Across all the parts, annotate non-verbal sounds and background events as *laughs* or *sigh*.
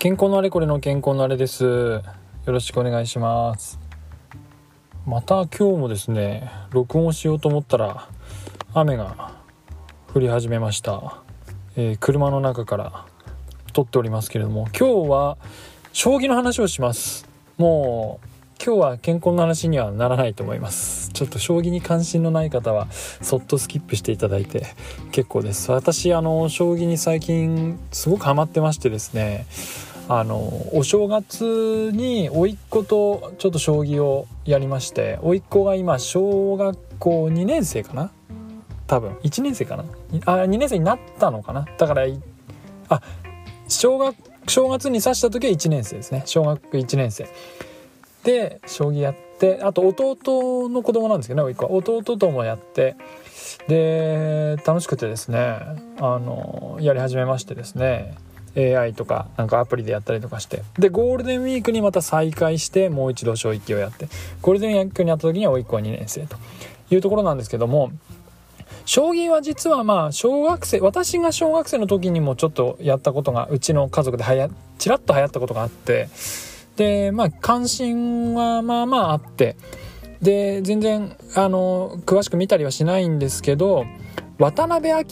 健康のあれこれの健康のあれです。よろしくお願いします。また今日もですね録音しようと思ったら雨が降り始めました、えー、車の中から撮っておりますけれども今日は将棋の話をします。もう今日は健康の話にはならないと思います。ちょっと将棋に関心のない方はそっとスキップしていただいて結構です。私あの将棋に最近すごくハマってましてですねあのお正月に甥っ子とちょっと将棋をやりまして甥っ子が今小学校2年生かな？多分。1年生かな？あ2年生になったのかな？だからあ小学正月に指した時は1年生ですね。小学1年生。で将棋やってあと弟の子供なんですけどね甥っ子は。弟ともやってで楽しくてですねあのやり始めましてですね。AI とかなんかアプリでやったりとかして。でゴールデンウィークにまた再開してもう一度将棋をやって。ゴールデンウィークにやった時には甥っ子は2年生と。いうところなんですけども将棋は実はまあ小学生私が小学生の時にもちょっとやったことがうちの家族ではやちらっと流行ったことがあって。でまあ関心はまあまああって。で全然あの詳しく見たりはしないんですけど渡辺明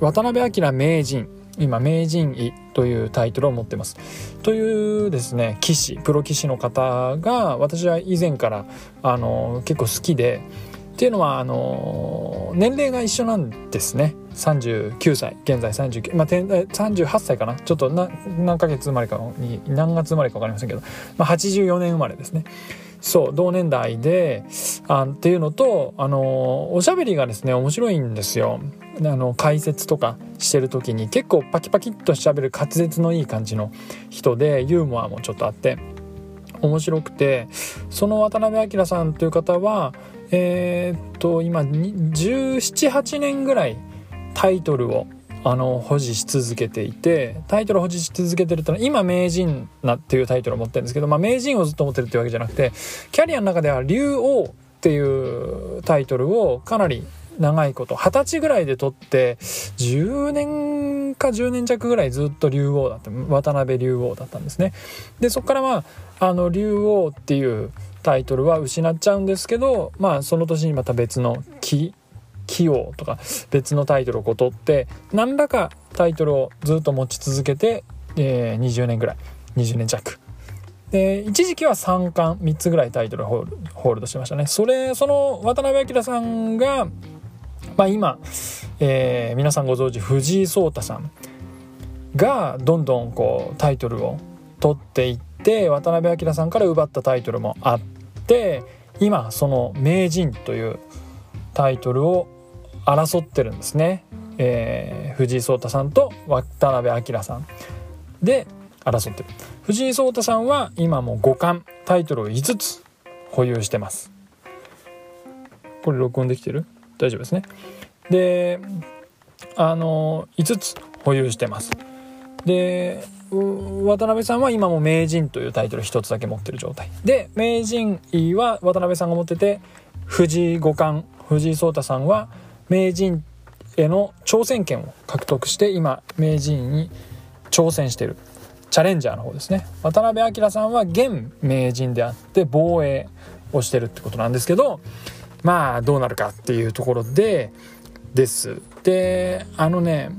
渡辺明名人。今名人位というタイトルを持ってます。というですね棋士プロ棋士の方が私は以前からあの結構好きでっていうのはあの年齢が一緒なんですね。39歳。現在39、まあ、38歳かな。ちょっと何ヶ月生まれかに何月生まれか分かりませんけど、まあ、84年生まれですね。そう同年代であっていうのとあのおしゃべりがですね面白いんですよ。あの解説とかしてる時に結構パキパキっとしゃべる滑舌のいい感じの人でユーモアもちょっとあって。面白くてその渡辺明さんという方はえー、っと今1718年ぐらいタイトルをあの保持し続けていてタイトルを保持し続けてるってのは今名人なっていうタイトルを持ってるんですけど、まあ、名人をずっと持ってるっていうわけじゃなくてキャリアの中では竜王っていうタイトルをかなり長いこと二十歳ぐらいで取って10年か10年弱ぐらいずっと竜王だった渡辺竜王だったんですね。でそこからまああの竜王っていうタイトルは失っちゃうんですけどまあその年にまた別の木器用とか別のタイトルを取って何らかタイトルをずっと持ち続けて、えー、20年ぐらい20年弱。で一時期は3冠3つぐらいタイトルホールドしましたね。それその渡辺明さんが、まあ、今、えー、皆さんご存知藤井聡太さんがどんどんこうタイトルを取っていって渡辺明さんから奪ったタイトルもあって今その名人というタイトルを争ってるんですね、えー、藤井聡太さんと渡辺明さんで争ってる。藤井聡太さんは今も五冠タイトルを5つ保有してます。これ録音できてる？大丈夫ですね。であの5つ保有してます。で渡辺さんは今も名人というタイトル1つだけ持ってる状態。で名人位は渡辺さんが持ってて藤井五冠藤井聡太さんは名人への挑戦権を獲得して今名人に挑戦してる。チャレンジャーの方ですね。渡辺明さんは現名人であって防衛をしてるってことなんですけどまあどうなるかっていうところでですであのね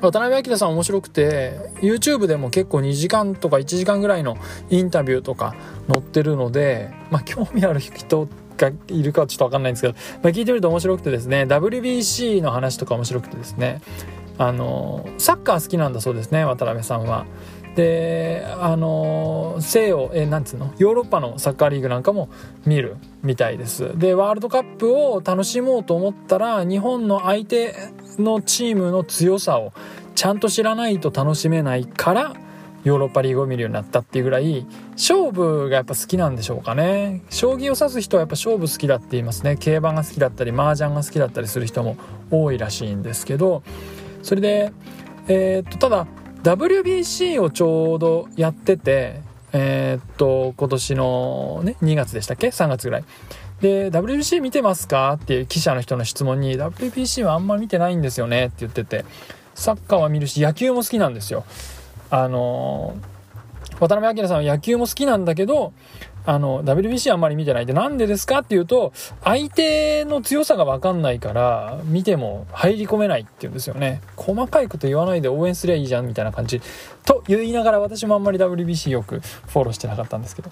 渡辺明さん面白くて YouTube でも結構2時間とか1時間ぐらいのインタビューとか載ってるのでまあ興味ある人がいるかちょっと分かんないんですけど、まあ、聞いてみると面白くてですね WBC の話とか面白くてですねあのサッカー好きなんだそうですね渡辺さんは。であの西洋えなんつうの？ヨーロッパのサッカーリーグなんかも見るみたいです。でワールドカップを楽しもうと思ったら日本の相手のチームの強さをちゃんと知らないと楽しめないからヨーロッパリーグを見るようになったっていうぐらい勝負がやっぱ好きなんでしょうかね。将棋を指す人はやっぱ勝負好きだって言いますね。競馬が好きだったり麻雀が好きだったりする人も多いらしいんですけどそれでえー、っとただ WBC をちょうどやっててえー、っと今年のね2月でしたっけ？3月ぐらい。で WBC 見てますか？っていう記者の人の質問に WBC はあんま見てないんですよね？って言っててサッカーは見るし野球も好きなんですよ。あの渡辺明さんは野球も好きなんだけどあの WBC あんまり見てないでなんでですかっていうと相手の強さがわかんないから見ても入り込めないっていうんですよね。細かいこと言わないで応援すりゃいいじゃんみたいな感じと言いながら私もあんまり WBC よくフォローしてなかったんですけど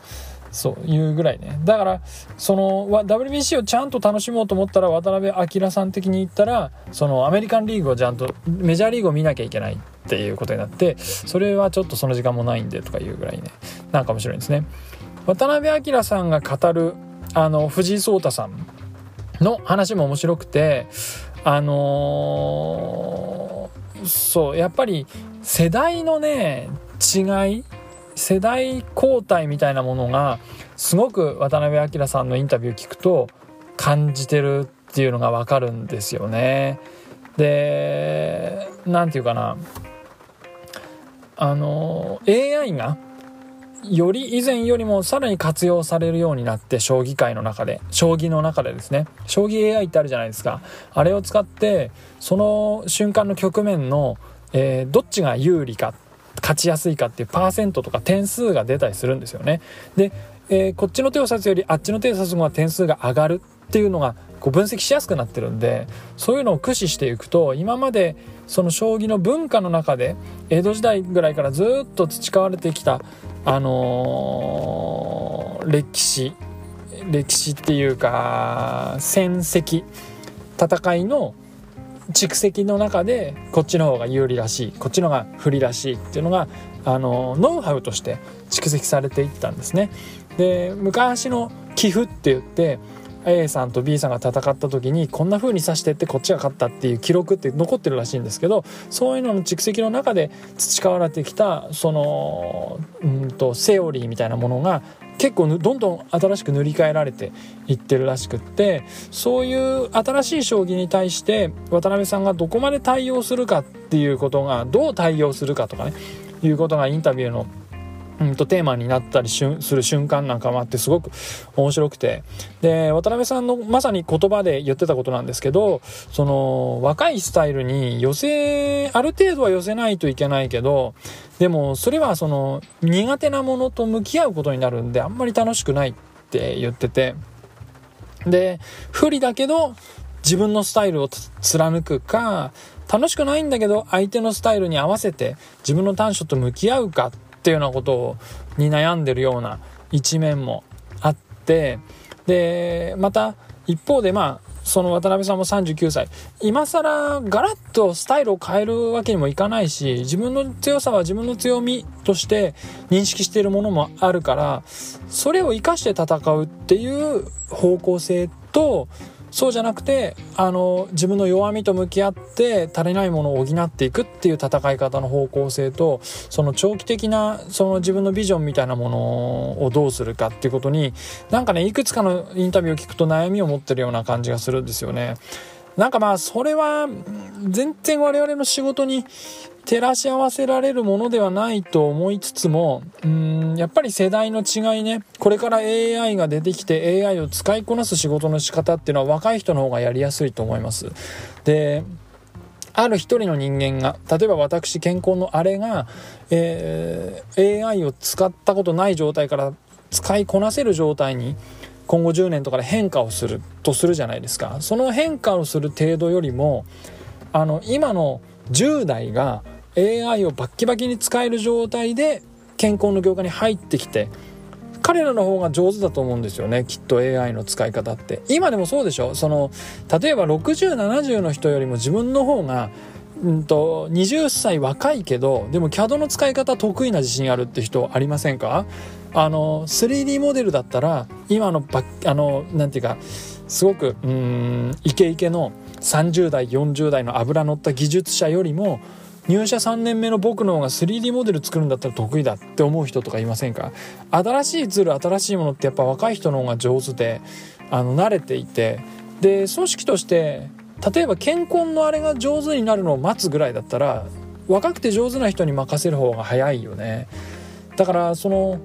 そういうぐらいね。だからその WBC をちゃんと楽しもうと思ったら渡辺明さん的に言ったらそのアメリカンリーグをちゃんとメジャーリーグを見なきゃいけないっていうことになってそれはちょっとその時間もないんでとかいうぐらいね。なんか面白いんですね。渡辺明さんが語るあの藤井聡太さんの話も面白くてあのー、そうやっぱり世代のね違い世代交代みたいなものがすごく渡辺明さんのインタビュー聞くと感じてるっていうのが分かるんですよね。で何て言うかな。あの AI がより以前よりもさらに活用されるようになって将棋界の中で将棋の中でですね。将棋 AI ってあるじゃないですか。あれを使ってその瞬間の局面の、えー、どっちが有利か。勝ちやすいかっていうパーセントとか点数が出たりするんですよね。で、えー、こっちの手を指すよりあっちの手を指す方が点数が上がるっていうのがこう分析しやすくなってるんでそういうのを駆使していくと今までその将棋の文化の中で江戸時代ぐらいからずっと培われてきたあのー、歴史歴史っていうか戦績戦いの蓄積の中でこっちの方が有利らしいこっちの方が不利らしいっていうのがあのノウハウとして蓄積されていったんですね。で昔の寄付って言って A さんと B さんが戦った時にこんな風に指してってこっちが勝ったっていう記録って残ってるらしいんですけどそういうのの蓄積の中で培われてきたそのうんとセオリーみたいなものが結構どんどん新しく塗り替えられていってるらしくってそういう新しい将棋に対して渡辺さんがどこまで対応するかっていうことがどう対応するかとかねいうことがインタビューのうんとテーマになったりする瞬間なんかもあってすごく面白くて。で渡辺さんのまさに言葉で言ってたことなんですけどその若いスタイルに寄せある程度は寄せないといけないけどでもそれはその苦手なものと向き合うことになるんであんまり楽しくないって言ってて。で不利だけど自分のスタイルを貫くか楽しくないんだけど相手のスタイルに合わせて自分の短所と向き合うかっていうようなことに悩んでるような一面もあってでまた一方でまあその渡辺さんも39歳。今更ガラッとスタイルを変えるわけにもいかないし自分の強さは自分の強みとして認識しているものもあるからそれを生かして戦うっていう方向性とそうじゃなくてあの自分の弱みと向き合って足りないものを補っていくっていう戦い方の方向性とその長期的なその自分のビジョンみたいなものをどうするかっていうことになんかねいくつかのインタビューを聞くと悩みを持ってるような感じがするんですよね。なんかまあそれは全然我々の仕事に照らし合わせられるものではないと思いつつもうんやっぱり世代の違いね。これから AI が出てきて AI を使いこなす仕事の仕方っていうのは若い人の方がやりやすいと思います。である一人の人間が例えば私健康のあれが、えー、AI を使ったことない状態から使いこなせる状態に今後10年とかで変化をするとするじゃないですか。その変化をする程度よりもあの今の10代が AI をバッキバキに使える状態で健康の業界に入ってきて彼らの方が上手だと思うんですよねきっと AI の使い方って。今でもそうでしょ？その例えば6070の人よりも自分の方がうんと20歳若いけどでも CAD の使い方得意な自信あるって人ありませんか？あの 3D モデルだったら今のバあのなんていうかすごくうんイケイケの30代40代の脂乗った技術者よりも入社3年目の僕の方が 3D モデル作るんだったら得意だって思う人とかいませんか？新しいツール新しいものってやっぱ若い人の方が上手であの慣れていて。で組織として例えば健康のあれが上手になるのを待つぐらいだったら若くて上手な人に任せる方が早いよね。だからその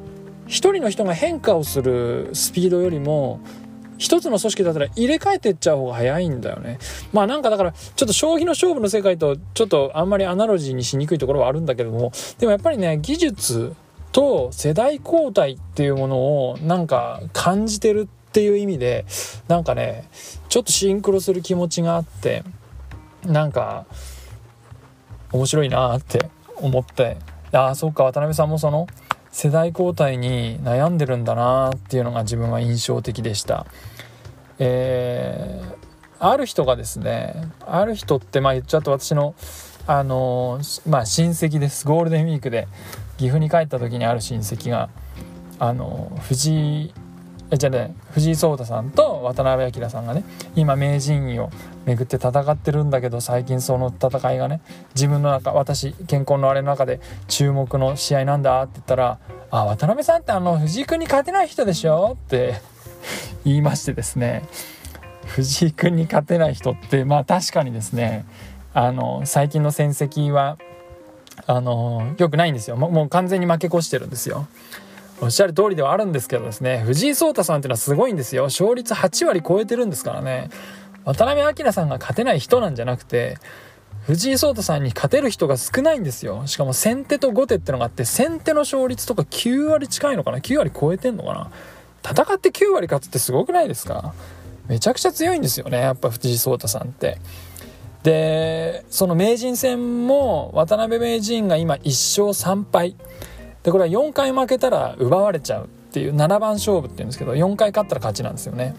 一人の人が変化をするスピードよりも一つの組織だったら入れ替えてっちゃう方が早いんだよね。まあなんかだから、ちょっと将棋の勝負の世界とちょっとあんまりアナロジーにしにくいところはあるんだけども、でもやっぱりね、技術と世代交代っていうものをなんか感じてるっていう意味で、なんかね、ちょっとシンクロする気持ちがあって、なんか、面白いなって思って、ああ、そっか、渡辺さんもその、世代交代に悩んでるんだなっていうのが自分は印象的でした。えー、ある人がですねある人ってまあ言っちゃうと私のあのまあ親戚ですゴールデンウィークで岐阜に帰った時にある親戚があの藤井じゃあね藤井聡太さんと渡辺明さんがね今名人位を巡って戦ってるんだけど最近その戦いがね自分の中私健康のあれの中で注目の試合なんだって言ったら「あ渡辺さんってあの藤井君に勝てない人でしょ?」って *laughs* 言いましてですね藤井君に勝てない人ってまあ確かにですねあの最近の戦績はあの良くないんですよもう完全に負け越してるんですよ。おっしゃる通りではあるんですけどですね藤井聡太さんっていうのはすごいんですよ。勝率8割超えてるんですからね。渡辺明さんが勝てない人なんじゃなくて藤井聡太さんに勝てる人が少ないんですよ。しかも先手と後手ってのがあって先手の勝率とか9割近いのかな？9割超えてんのかな？戦って9割勝つってすごくないですか？めちゃくちゃ強いんですよねやっぱ藤井聡太さんって。でその名人戦も渡辺名人が今1勝3敗。でこれは4回負けたら奪われちゃうっていう7番勝負っていうんですけど4回勝ったら勝ちなんですよね。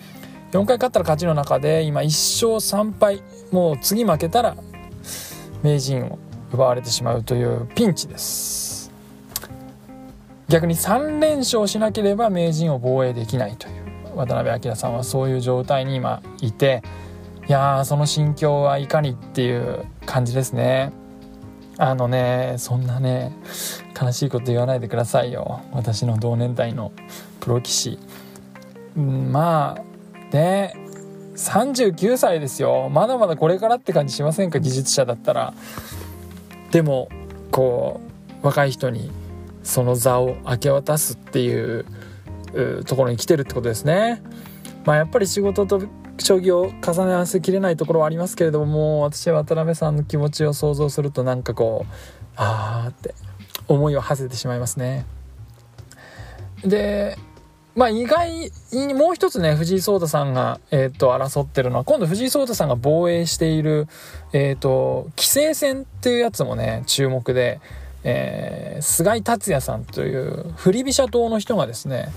4回勝ったら勝ちの中で今1勝3敗もう次負けたら名人を奪われてしまうというピンチです。逆に3連勝しなければ名人を防衛できないという渡辺明さんはそういう状態に今いていやーその心境はいかにっていう感じですね。あのねそんなね悲しいこと言わないでくださいよ。私の同年代のプロ棋士、うん、まあで39歳ですよ。まだまだこれからって感じしませんか？技術者だったら。でもこう若い人にその座を明け渡すっていうところに来てるってことですね。まあやっぱり仕事と将棋を重ね合わせきれないところはありますけれども私は渡辺さんの気持ちを想像するとなんかこうああって思いを馳せてしまいますね。でまあ意外にもう一つね藤井聡太さんが、えーと、争ってるのは今度藤井聡太さんが防衛している、えーと、棋聖戦っていうやつもね注目で、えー、菅井達也さんという振り飛車党の人がですね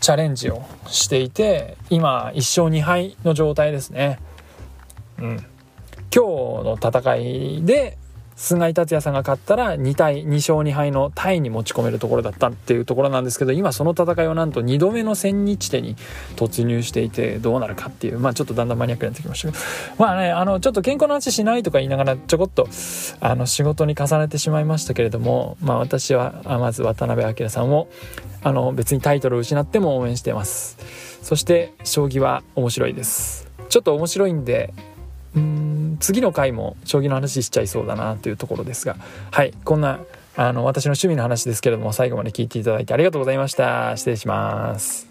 チャレンジをしていて今1勝2敗の状態ですね。うん、今日の戦いで菅井達也さんが勝ったら2対2勝2敗のタイに持ち込めるところだったっていうところなんですけど今その戦いはなんと2度目の千日手に突入していてどうなるかっていうまあちょっとだんだんマニアックになってきましたけど。まあねあのちょっと健康の話しないとか言いながらちょこっとあの仕事に重ねてしまいましたけれどもまあ私はまず渡辺明さんをあの別にタイトルを失っても応援しています。そして将棋は面白いです。ちょっと面白いんでうん次の回も将棋の話しちゃいそうだなというところですが。はいこんなあの私の趣味の話ですけれども最後まで聞いていただいてありがとうございました。失礼します。